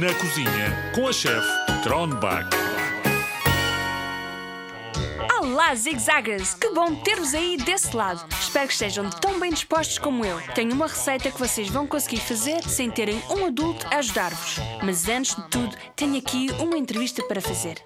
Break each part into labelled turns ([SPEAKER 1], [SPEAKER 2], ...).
[SPEAKER 1] Na cozinha com a chefe Tronbach.
[SPEAKER 2] Olá, zigzaggers! Que bom ter-vos aí desse lado. Espero que estejam tão bem dispostos como eu. Tenho uma receita que vocês vão conseguir fazer sem terem um adulto a ajudar-vos. Mas antes de tudo, tenho aqui uma entrevista para fazer.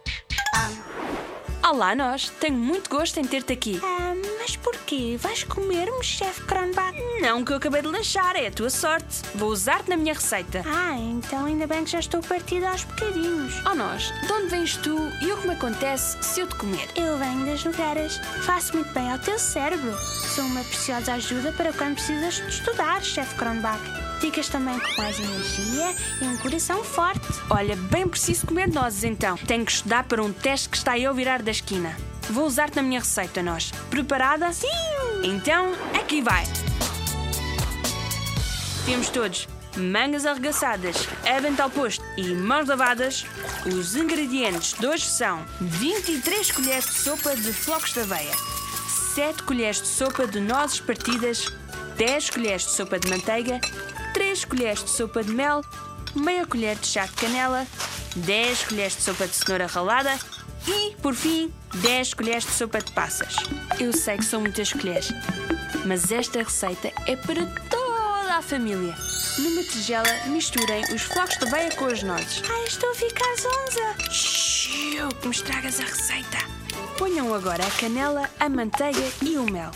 [SPEAKER 2] Olá, nós! Tenho muito gosto em ter-te aqui.
[SPEAKER 3] Ah, mas porquê? Vais comer-me, chefe Kronbach?
[SPEAKER 2] Não que eu acabei de lanchar, é a tua sorte. Vou usar-te na minha receita.
[SPEAKER 3] Ah, então ainda bem que já estou partida aos bocadinhos.
[SPEAKER 2] Oh, nós, de onde vens tu e o que me acontece se eu te comer?
[SPEAKER 3] Eu venho das nogueiras. Faço muito bem ao teu cérebro. Sou uma preciosa ajuda para quando precisas de estudar, chefe Kronbach. Ficas também com mais energia e um coração forte.
[SPEAKER 2] Olha, bem preciso comer nozes então. Tenho que estudar para um teste que está aí ao virar da esquina. Vou usar-te na minha receita, nós. Preparada?
[SPEAKER 3] Sim!
[SPEAKER 2] Então, aqui vai! Temos todos mangas arregaçadas, avental posto e mãos lavadas. Os ingredientes de hoje são 23 colheres de sopa de flocos de aveia, 7 colheres de sopa de nozes partidas, 10 colheres de sopa de manteiga, 3 colheres de sopa de mel, meia colher de chá de canela, 10 colheres de sopa de cenoura ralada e, por fim, 10 colheres de sopa de passas. Eu sei que são muitas colheres, mas esta receita é para toda a família. Numa tigela, misturem os flocos de aveia com as nozes.
[SPEAKER 3] Ai, estou a ficar zonza.
[SPEAKER 2] Xiu, que me estragas a receita. Ponham agora a canela, a manteiga e o mel.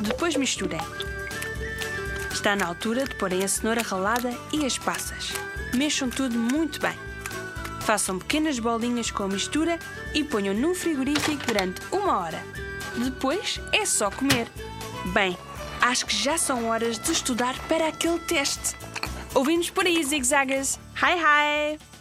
[SPEAKER 2] Depois misturem. Está na altura de porem a cenoura ralada e as passas. Mexam tudo muito bem. Façam pequenas bolinhas com a mistura e ponham no frigorífico durante uma hora. Depois é só comer. Bem, acho que já são horas de estudar para aquele teste. Ouvimos por aí, zigzaggers. Hi, hi!